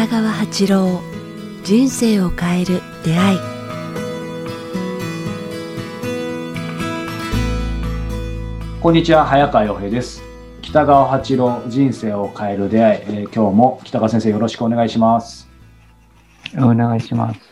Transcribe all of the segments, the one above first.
北川八郎人生を変える出会い。こんにちは早川洋平です。北川八郎人生を変える出会い、えー今日も北川先生よろしくお願いします。お願いします。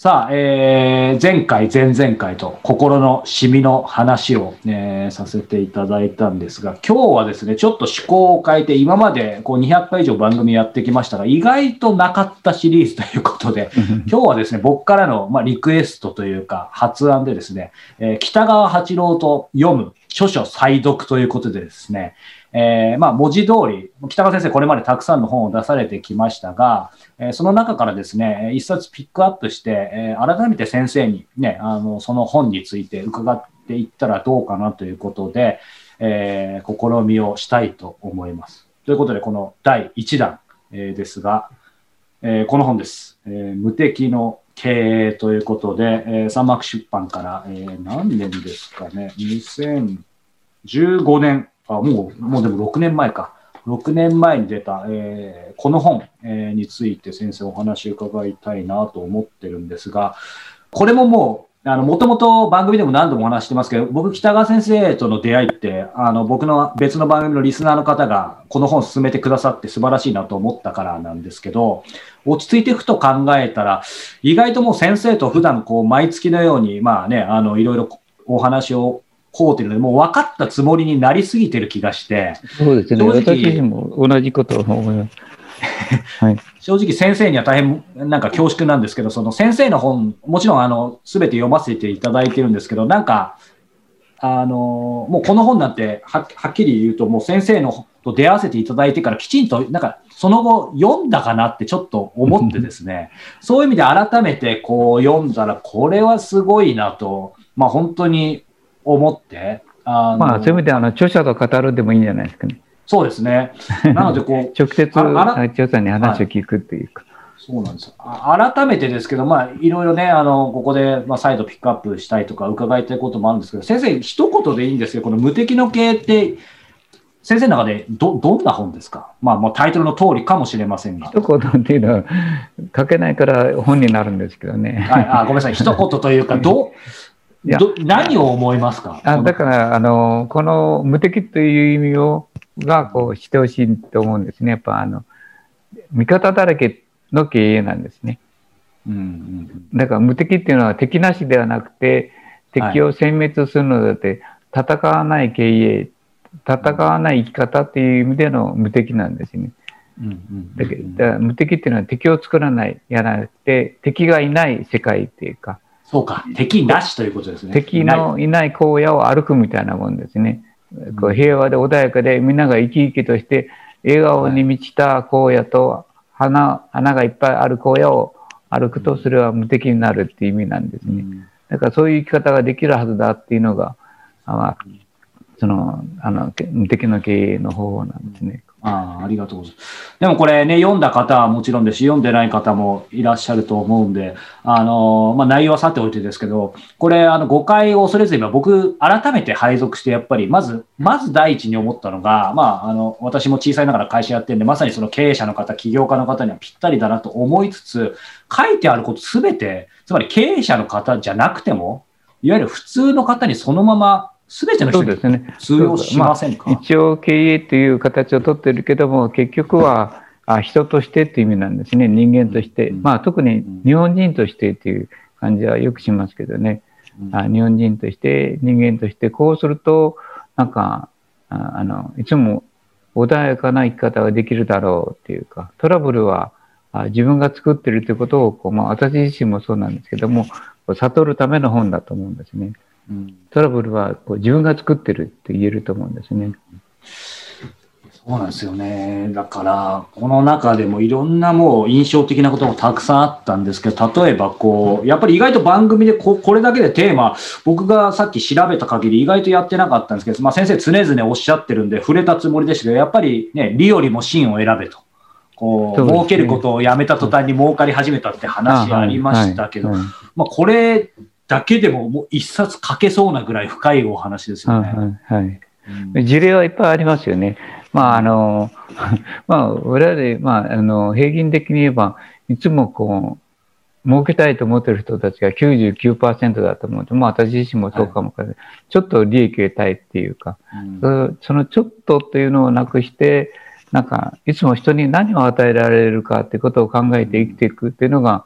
さあ、えー前回、前々回と心のシミの話を、えーさせていただいたんですが、今日はですね、ちょっと趣向を変えて、今までこう200回以上番組やってきましたが、意外となかったシリーズということで、今日はですね、僕からの、まあ、リクエストというか、発案でですね、えー北川八郎と読む著書再読ということでですね、えーまあ、文字通り、北川先生これまでたくさんの本を出されてきましたが、えーその中からですね、一冊ピックアップして、えー改めて先生にね、あの、その本について伺っていったらどうかなということで、え試みをしたいと思います。ということで、この第1弾、えですが、えこの本です、え無敵の経営ということで、えー、三幕出版から、え何年ですかね、15年、あ、もう、もうでも6年前か。6年前に出た、えーこの本、えーについて先生お話を伺いたいなと思ってるんですが、これももう、あの、もともと番組でも何度もお話してますけど、僕、北川先生との出会いって、あの、僕の別の番組のリスナーの方が、この本を進めてくださって素晴らしいなと思ったからなんですけど、落ち着いていくと考えたら、意外ともう先生と普段こう、毎月のように、まあね、あの、いろいろお話をこうてるので、もう分かったつもりになりすぎてる気がして、そうですね。正直私も同じことを思います。はい。正直先生には大変なんか恐縮なんですけど、その先生の本、もちろんあの、すべて読ませていただいてるんですけど、なんか、あの、もうこの本なんてははっきり言うと、もう先生のと出会わせていただいてからきちんと、なんか、その後読んだかなってちょっと思ってですね、そういう意味で改めてこう読んだら、これはすごいなと、まあ本当に思って、あのまあ、そういう意味であの著者と語るでもいいんじゃないですかね。そうですね。なのでこう、直接著者に話を聞くっていうか。そうなんです改めてですけど、まあ、いろいろね、あの、ここで、まあ、再度ピックアップしたいとか、伺いたいこともあるんですけど、先生、一言でいいんですけど、この無敵の経営って、先生の中でど、どんな本ですか？まあ、もうタイトルの通りかもしれませんが。一言っていうのは書けないから本になるんですけどね。はい、あ、ごめんなさい。一言というか、ど、いやど、何を思いますか？あだから、あの、この無敵という意味を、が、こう、してほしいと思うんですね。やっぱ、あの、味方だらけの経営なんですね。うんうんだから無敵っていうのは敵なしではなくて、敵を殲滅するのだって、戦わない経営、戦わない生き方っていう意味での無敵なんですね。だから無敵っていうのは敵を作らない、やらなくて、敵がいない世界っていうか、そうか。敵なしということですね。敵のいない荒野を歩くみたいなもんですね。こう平和で穏やかでみんなが生き生きとして笑顔に満ちた荒野と花花がいっぱいある荒野を歩くとそれは無敵になるっていう意味なんですね。うんだからそういう生き方ができるはずだっていうのが、あまあ、その、あの、け無敵の経営の方法なんですね。ああ、ありがとうございます。でもこれね、読んだ方はもちろんですし、読んでない方もいらっしゃると思うんで、あの、まあ、内容はさておいてですけど、これ、あの、誤解を恐れず今僕、改めて配属して、やっぱり、まず、まず第一に思ったのが、まあ、あの、私も小さいながら会社やってるんで、まさにその経営者の方、起業家の方にはぴったりだなと思いつつ、書いてあることすべて、つまり経営者の方じゃなくても、いわゆる普通の方にそのまま、すべての人にそうですね。通用しませんか、一応経営という形をとってるけども、結局はあ人としてっていう意味なんですね。人間として。うんまあ特に日本人としてっていう感じはよくしますけどね。うんあ日本人として、人間として、こうすると、なんか、ああの、いつも穏やかな生き方ができるだろうっていうか、トラブルはあ自分が作ってるということをこう、まあ私自身もそうなんですけども、悟るための本だと思うんですね。うんトラブルはこう自分が作ってるって言えると思うんですね。そうなんですよね。だから、この中でもいろんなもう印象的なこともたくさんあったんですけど、例えばこう、やっぱり意外と番組でここれだけでテーマ、僕がさっき調べた限り意外とやってなかったんですけど、まあ先生常々おっしゃってるんで触れたつもりでしたけど、やっぱりね、利よりも真を選べと。こう、そうね儲けることをやめた途端に儲かり始めたって話ありましたけど、まあこれだけでももう一冊書けそうなぐらい深いお話ですよね。はいはいはいうん事例はいっぱいありますよね。まあ、あの、まあ、我々、まあ、あの、平均的に言えば、いつもこう、儲けたいと思ってる人たちが99%だと思うと、まあ私自身もそうかもかれない。ちょっと利益を得たいっていうか、うんそのちょっとっていうのをなくして、なんか、いつも人に何を与えられるかってことを考えて生きていくっていうのが、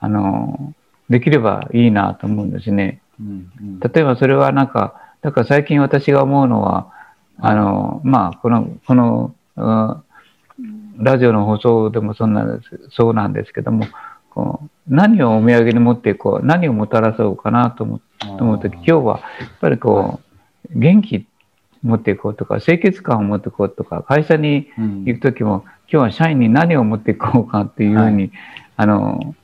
あの、できればいいなと思うんですね。うんうん。例えばそれはなんか、だから最近私が思うのは、あの、まあ、この、この、うんラジオの放送でもそんなです、そうなんですけども、こう何をお土産に持っていこう、何をもたらそうかなと思うとき、今日はやっぱりこう、元気持っていこうとか、清潔感を持っていこうとか、会社にうん。行くときも、今日は社員に何を持っていこうかっていうふうに、あの、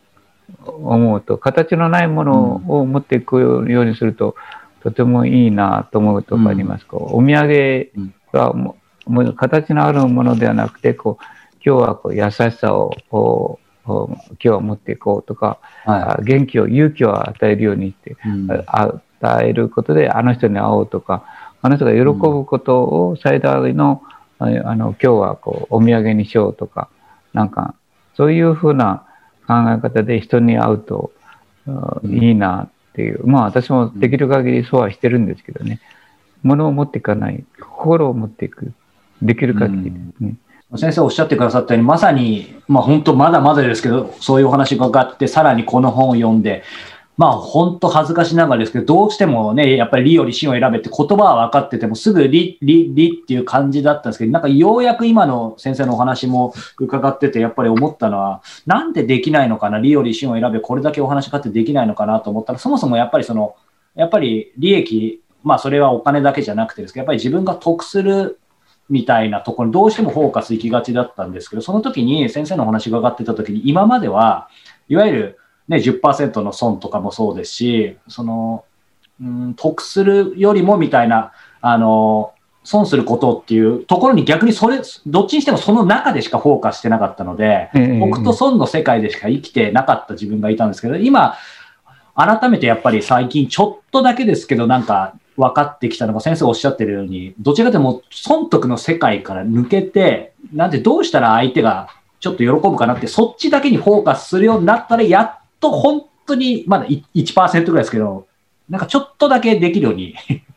思うと、形のないものを持っていくようにすると、とてもいいなと思うとこあります。こうお土産がももう形のあるものではなくて、こう、今日はこう優しさをこう今日は持っていこうとか、はあ元気を、勇気を与えるようにして、いうん。あ与えることであの人に会おうとか、あの人が喜ぶことを最大の、ああの今日はこうお土産にしようとか、なんかそういうふうな考え方で人に会うと、あうん。いいなっていう、まあ私もできる限りそうはしてるんですけどね、物を持っていかない、心を持っていく、できる限りですね。先生おっしゃってくださったように、まさに、まあ本当まだまだですけど、そういうお話があって、さらにこの本を読んで、まあ本当恥ずかしながらですけど、どうしてもね、やっぱり理より真を選べって言葉は分かってても、すぐ理、理、理っていう感じだったんですけど、なんかようやく今の先生のお話も伺ってて、やっぱり思ったのは、なんでできないのかな、理より真を選べ、これだけお話があってできないのかなと思ったら、そもそもやっぱりその、やっぱり利益、まあそれはお金だけじゃなくてですけど、やっぱり自分が得するみたいなところにどうしてもフォーカス行きがちだったんですけど、その時に先生のお話が上がってた時に、今までは、いわゆる、ね、10%の損とかもそうですし、その、うん、得するよりもみたいな、あの、損することっていうところに逆にそれ、どっちにしてもその中でしかフォーカスしてなかったので、ええ得と損の世界でしか生きてなかった自分がいたんですけど、今、改めてやっぱり最近ちょっとだけですけど、なんか分かってきたのが先生おっしゃってるように、どちらかというと損得の世界から抜けて、なんでどうしたら相手がちょっと喜ぶかなって、そっちだけにフォーカスするようになったら、やっと本当にまだい1%ぐらいですけど、なんかちょっとだけできるように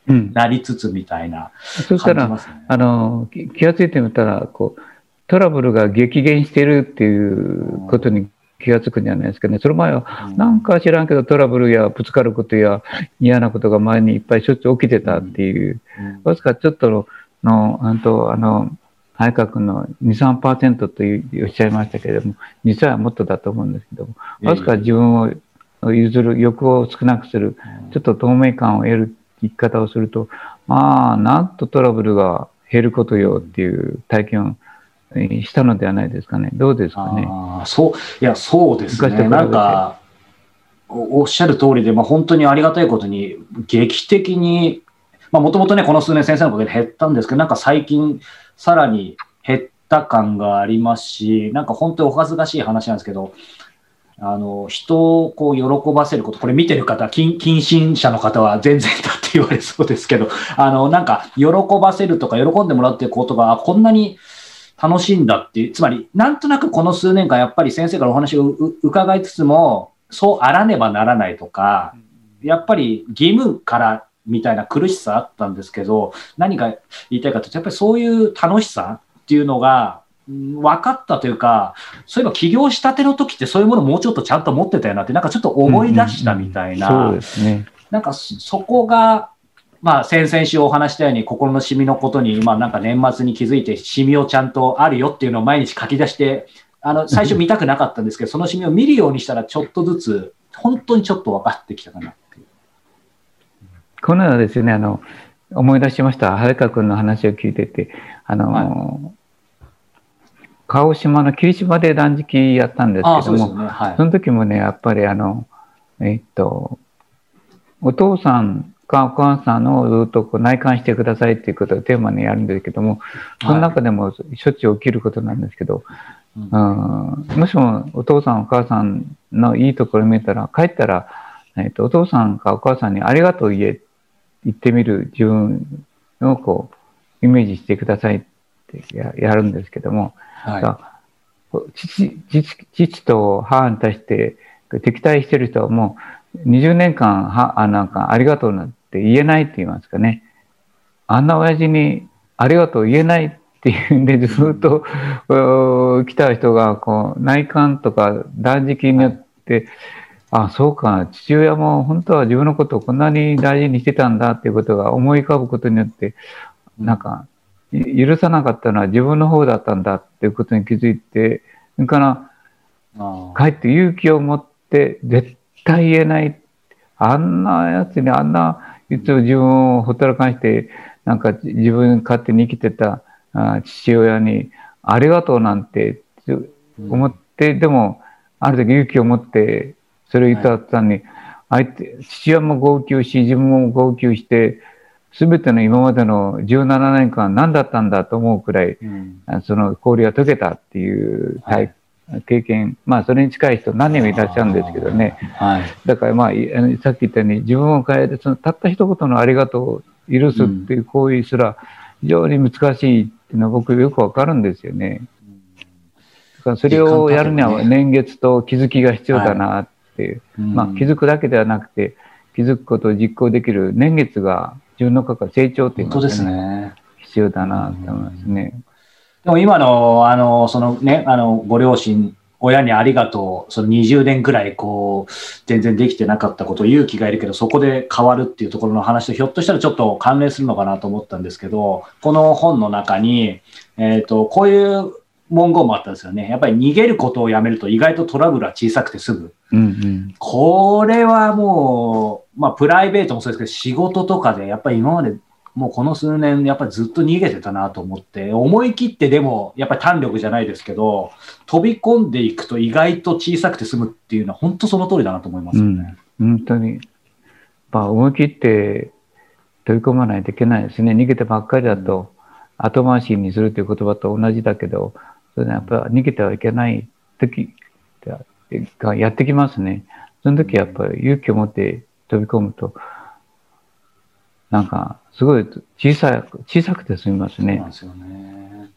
うん、なりつつみたいなそしたら、感じますね。あのき気がついてみたらこうトラブルが激減しているっていうことに気がつくんじゃないですかね。その前はうん。なんか知らんけどトラブルやぶつかることや嫌なことが前にいっぱいしょっちゅう起きてたっていう、うん。わずかちょっとののあの早川君の2、3%というおっしゃいましたけれども、実はもっとだと思うんですけども、わずか自分を譲る、欲を少なくする、ちょっと透明感を得る生き方をすると、まあ、なんとトラブルが減ることよっていう体験をえーしたのではないですかね。どうですかね？ああ、そう、いや、そうですね。なんか、おおっしゃる通りで、まあ、本当にありがたいことに、劇的に、まあ、もともとね、この数年先生のおかげで減ったんですけど、なんか最近、さらに減った感がありますし、なんか本当にお恥ずかしい話なんですけど、あの、人をこう喜ばせること、これ見てる方、近近親者の方は全然だって言われそうですけど、あの、なんか、喜ばせるとか、喜んでもらうっていうことが、こんなに楽しいんだっていう、つまり、なんとなくこの数年間、やっぱり先生からお話を伺いつつも、そうあらねばならないとか、やっぱり義務からみたいな苦しさあったんですけど、何が言いたいかというと、やっぱりそういう楽しさっていうのが、うん分かったというか、そういえば起業したての時ってそういうものもうちょっとちゃんと持ってたよなって、なんかちょっと思い出したみたいな、そうですね。なんかそそこが、まあ、先々週お話したように、心のシミのことに、まあ、なんか年末に気づいて、シミをちゃんとあるよっていうのを毎日書き出して、あの、最初見たくなかったんですけど、そのシミを見るようにしたら、ちょっとずつ、本当にちょっと分かってきたかなっていう。この間ですね、あの、思い出しました。早川君の話を聞いてて、あの、鹿児島の霧島で断食やったんですけども、ね。はいそ。の時もね、やっぱりあの、えっと、お父さんかお母さんをずっとこう内観してくださいっていうことをテーマにやるんですけども、その中でもしょっちゅう起きることなんですけど、うんうんもしもお父さんお母さんのいいところを見たら、帰ったら、えっと、お父さんかお母さんにありがとう言え、言ってみる自分をこう、イメージしてくださいってややるんですけども、は父父父と母に対して敵対してる人はもう20年間はあなんかありがとうなんて言えないって言いますかね。あんな親父にありがとう言えないっていうんでずっとう来た人がこう内観とか断食によって、あそうか。父親も本当は自分のことをこんなに大事にしてたんだっていうことが思い浮かぶことによってなんかい許さなかったのは自分の方だったんだっていうことに気づいてそれからい。あかえって勇気を持って絶対言えない。あんなやつにあんないつも自分をほったらかしてなんか自分勝手に生きてたあ父親にありがとうなんて思って、でもある時勇気を持ってそれを言った途端に、相手父親も号泣し自分も号泣して全ての今までの17年間何だったんだと思うくらいうんあその氷が溶けたっていう体、経験、まあそれに近い人何人もいらっしゃるんですけどね。はい。だからまあ、さっき言ったように自分を変えて、そのたった一言のありがとうを許すっていう行為すら非常に難しいっていうのは僕よくわかるんですよね。だからそれをやるには年月と気づきが必要だなっていう。まあ気づくだけではなくて、気づくことを実行できる年月が自分の中から成長っていう本当ですね、ね。必要だなと思いますね。でも今の、あの、そのね、あの、ご両親、親にありがとう、その20年くらい、こう、全然できてなかったこと、勇気がいるけど、そこで変わるっていうところの話と、ひょっとしたらちょっと関連するのかなと思ったんですけど、この本の中に、えっ、と、こういう文言もあったんですよね。やっぱり逃げることをやめると意外とトラブルは小さくて済む。うんうん。これはもう、まあ、プライベートもそうですけど、仕事とかで、やっぱり今まで、もうこの数年、やっぱりずっと逃げてたなと思って、思い切ってでも、やっぱり胆力じゃないですけど、飛び込んでいくと意外と小さくて済むっていうのは、本当その通りだなと思いますよね。本当に。まあ、思い切って飛び込まないといけないですね。逃げてばっかりだと、後回しにするという言葉と同じだけど、それでやっぱり逃げてはいけない時がやってきますね。その時やっぱり勇気を持って飛び込むと、なんか、すごい小さく、小さくて済みますねなん。ですよね。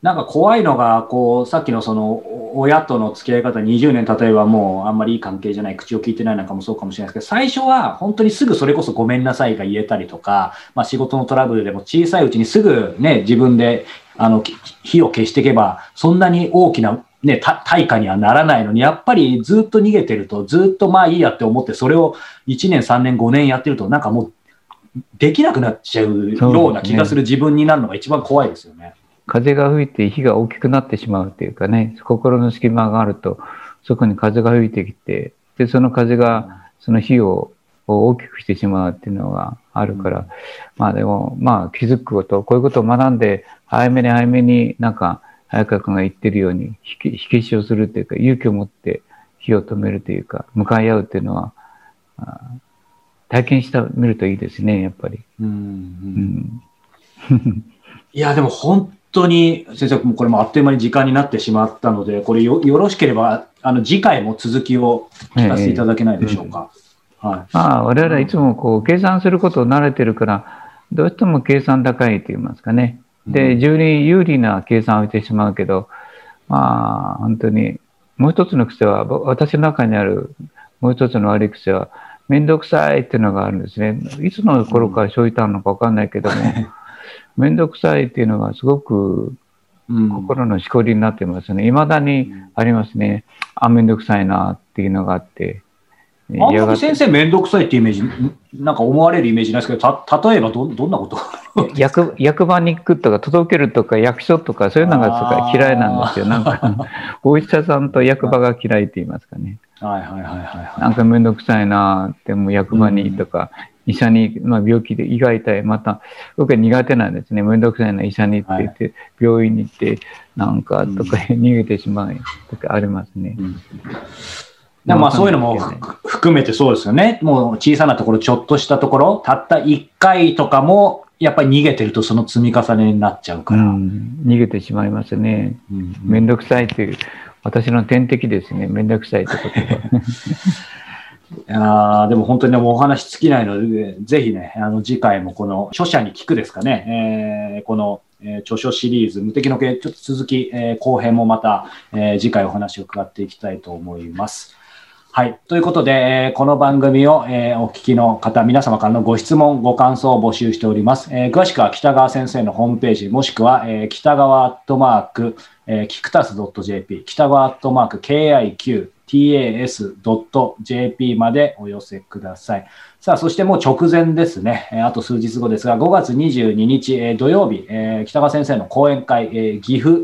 なんか怖いのが、こう、さっきのその、親との付き合い方、20年例えばもうあんまりいい関係じゃない、口を聞いてないなんかもそうかもしれないですけど、最初は本当にすぐそれこそごめんなさいが言えたりとか、まあ仕事のトラブルでも小さいうちにすぐね、自分で、あの、き火を消していけば、そんなに大きな、ね、た対価にはならないのに、やっぱりずっと逃げてると、ずっとまあいいやって思って、それを1年、3年、5年やってると、なんかもう、できなくなっちゃうような気がする自分になるのが一番怖いですよね。風が吹いて火が大きくなってしまうっていうかね、心の隙間があると、そこに風が吹いてきて、で、その風がその火を大きくしてしまうっていうのがあるから、うんまあでも、まあ気づくこと、こういうことを学んで、早めに早めになんか、早川君が言ってるように、火消しをするっていうか、勇気を持って火を止めるというか、向かい合うっていうのは、あ体験してみるといいですね、やっぱり。うんううんんいや、でも本当に、先生、これもあっという間に時間になってしまったので、これよよろしければ、あの、次回も続きを聞かせていただけないでしょうか。はい。まあ、我々はいつもこう計算することを慣れてるから、どうしても計算高いと言いますかね。で、うん自分に有利な計算をしてしまうけど、まあ、本当に、もう一つの癖は、ぼ私の中にあるもう一つの悪い癖は、めんどくさいっていうのがあるんですね。いつの頃からそういったのかわかんないけども、めん どくさいっていうのがすごくうん心のしこりになってますね。未だにありますね。あ、めんどくさいなっていうのがあって。あんまり先生めんどくさいっていうイメージ、んなんか思われるイメージないですけど、た、例えばど、どんなこと？役役場に行くとか届けるとか役所とかそういうのがすごい嫌いなんですよ。なんかお医者さんと役場が嫌いって言いますかね。はいはいはいはいはい。なんかめんどくさいなってもう役場にとか、医者に、まあ、病気で胃が痛いまた僕は苦手なんですね。めんどくさいな医者に行って言って、病院に行ってなんかとか逃げてしまうとかありますね。うん。でもまあそういうのもふ含めてそうですよね。もう小さなところ、ちょっとしたところ、たった1回とかも、やっぱり逃げてるとその積み重ねになっちゃううから。ん、逃げてしまいますね。うんめんどくさいという私の天敵ですね。めんどくさいってことは。いやーでも本当にお話尽きないので、ぜひね、あの次回もこの著者に聞くですかね、えーこのえー、著書シリーズ、無敵の系、ちょっと続き、えー、後編もまた、えー、次回お話を伺っていきたいと思います。はい。ということで、えー、この番組を、えー、お聞きの方、皆様からのご質問、ご感想を募集しております。えー、詳しくは北川先生のホームページ、もしくは、えー、北川アットマーク、えー、キクタス .jp、北川アットマーク、KIQ.tas.jp までお寄せください。さあ、そしてもう直前ですね。あと数日後ですが、5月22日、えー、土曜日、えー、北川先生の講演会、えー、岐阜、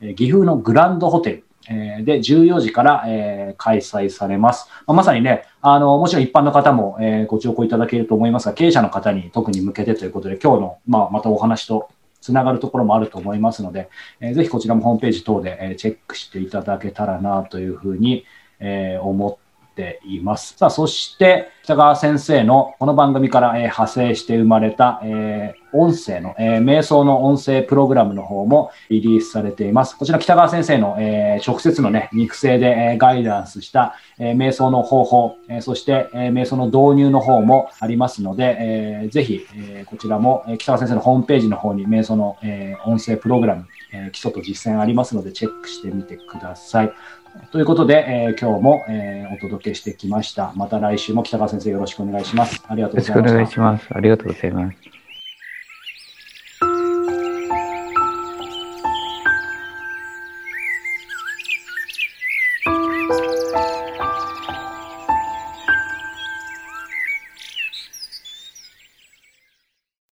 えー、岐阜のグランドホテル、えで、14時から、え開催されます。ままさにね、あの、もちろん一般の方も、えご聴講いただけると思いますが、経営者の方に特に向けてということで、今日の、まあ、またお話とつながるところもあると思いますので、えー、ぜひこちらもホームページ等で、えチェックしていただけたらなというふうに、え思ってています。さあ、そして、北川先生のこの番組から、え派生して生まれた、え音声の、え瞑想の音声プログラムの方もリリースされています。こちら北川先生の、え直接のね、肉声で、えガイダンスした、え瞑想の方法、えそして、え瞑想の導入の方もありますので、えー、ぜひ、えこちらも、え北川先生のホームページの方に瞑想の、え音声プログラム、え基礎と実践ありますので、チェックしてみてください。ということで、えー、今日も、えー、お届けしてきました。また来週も北川先生よろしくお願いします。ありがとうございました。よろしくお願いします。ありがとうございます。